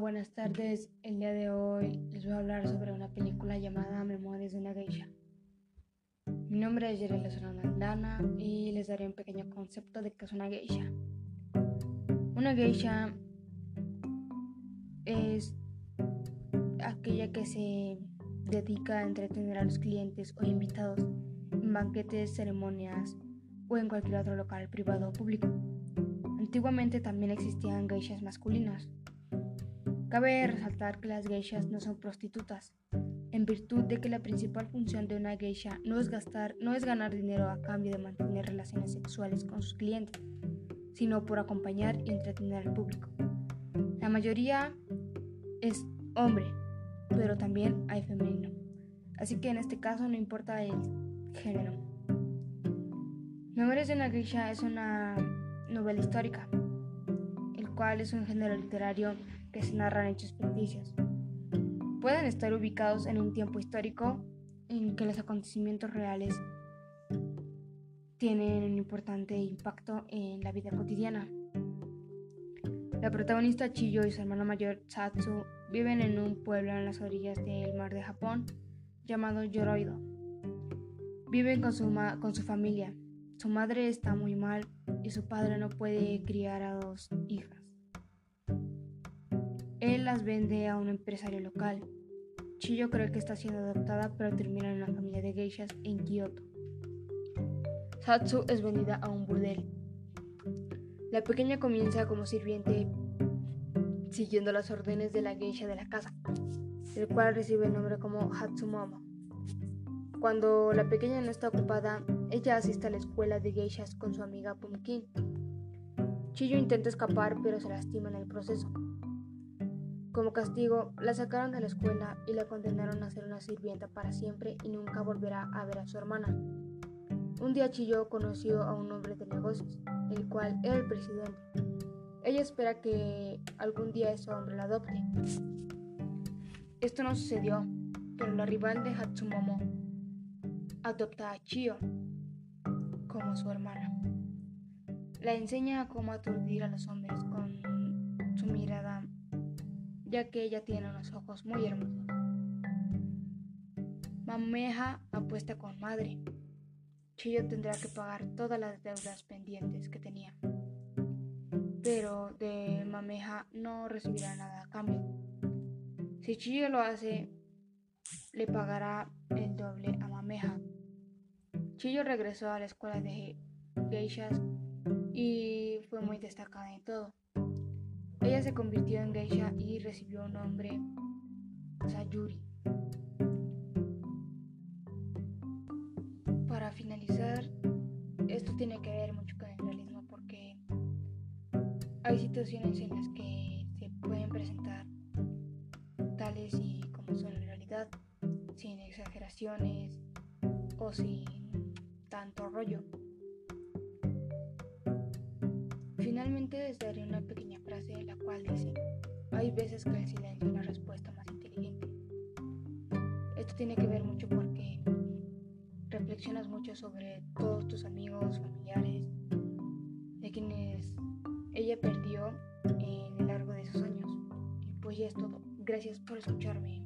Buenas tardes. El día de hoy les voy a hablar sobre una película llamada Memorias de una Geisha. Mi nombre es Yerela Aldana y les daré un pequeño concepto de qué es una geisha. Una geisha es aquella que se dedica a entretener a los clientes o invitados en banquetes, ceremonias o en cualquier otro local privado o público. Antiguamente también existían geishas masculinas. Cabe resaltar que las geishas no son prostitutas, en virtud de que la principal función de una geisha no es gastar, no es ganar dinero a cambio de mantener relaciones sexuales con sus clientes, sino por acompañar y entretener al público. La mayoría es hombre, pero también hay femenino. Así que en este caso no importa el género. Memorias de una geisha es una novela histórica, el cual es un género literario que se narran hechos ficticios. Pueden estar ubicados en un tiempo histórico en que los acontecimientos reales tienen un importante impacto en la vida cotidiana. La protagonista Chiyo y su hermano mayor Satsu viven en un pueblo en las orillas del mar de Japón llamado Yoroido. Viven con su, con su familia. Su madre está muy mal y su padre no puede criar a dos hijas. Él las vende a un empresario local. Chiyo cree que está siendo adoptada, pero termina en una familia de geishas en Kioto. Satsu es vendida a un burdel. La pequeña comienza como sirviente siguiendo las órdenes de la geisha de la casa, el cual recibe el nombre como Hatsumomo. Cuando la pequeña no está ocupada, ella asiste a la escuela de geishas con su amiga Pumpkin. Chiyo intenta escapar, pero se lastima en el proceso. Como castigo, la sacaron de la escuela y la condenaron a ser una sirvienta para siempre y nunca volverá a ver a su hermana. Un día Chiyo conoció a un hombre de negocios, el cual era el presidente. Ella espera que algún día ese hombre la adopte. Esto no sucedió, pero la rival de Hatsumomo adopta a Chiyo como su hermana. La enseña a cómo aturdir a los hombres con su mirada ya que ella tiene unos ojos muy hermosos. Mameja apuesta con madre. Chillo tendrá que pagar todas las deudas pendientes que tenía. Pero de Mameja no recibirá nada a cambio. Si Chillo lo hace, le pagará el doble a Mameja. Chillo regresó a la escuela de geishas y fue muy destacada en todo. Ella se convirtió en geisha y recibió un nombre Sayuri. Para finalizar, esto tiene que ver mucho con el realismo porque hay situaciones en las que se pueden presentar tales y como son en realidad, sin exageraciones o sin tanto rollo. Finalmente les daré una pequeña frase la cual dice, hay veces que el silencio es la respuesta más inteligente. Esto tiene que ver mucho porque reflexionas mucho sobre todos tus amigos, familiares, de quienes ella perdió en el largo de esos años. Y pues ya es todo. Gracias por escucharme.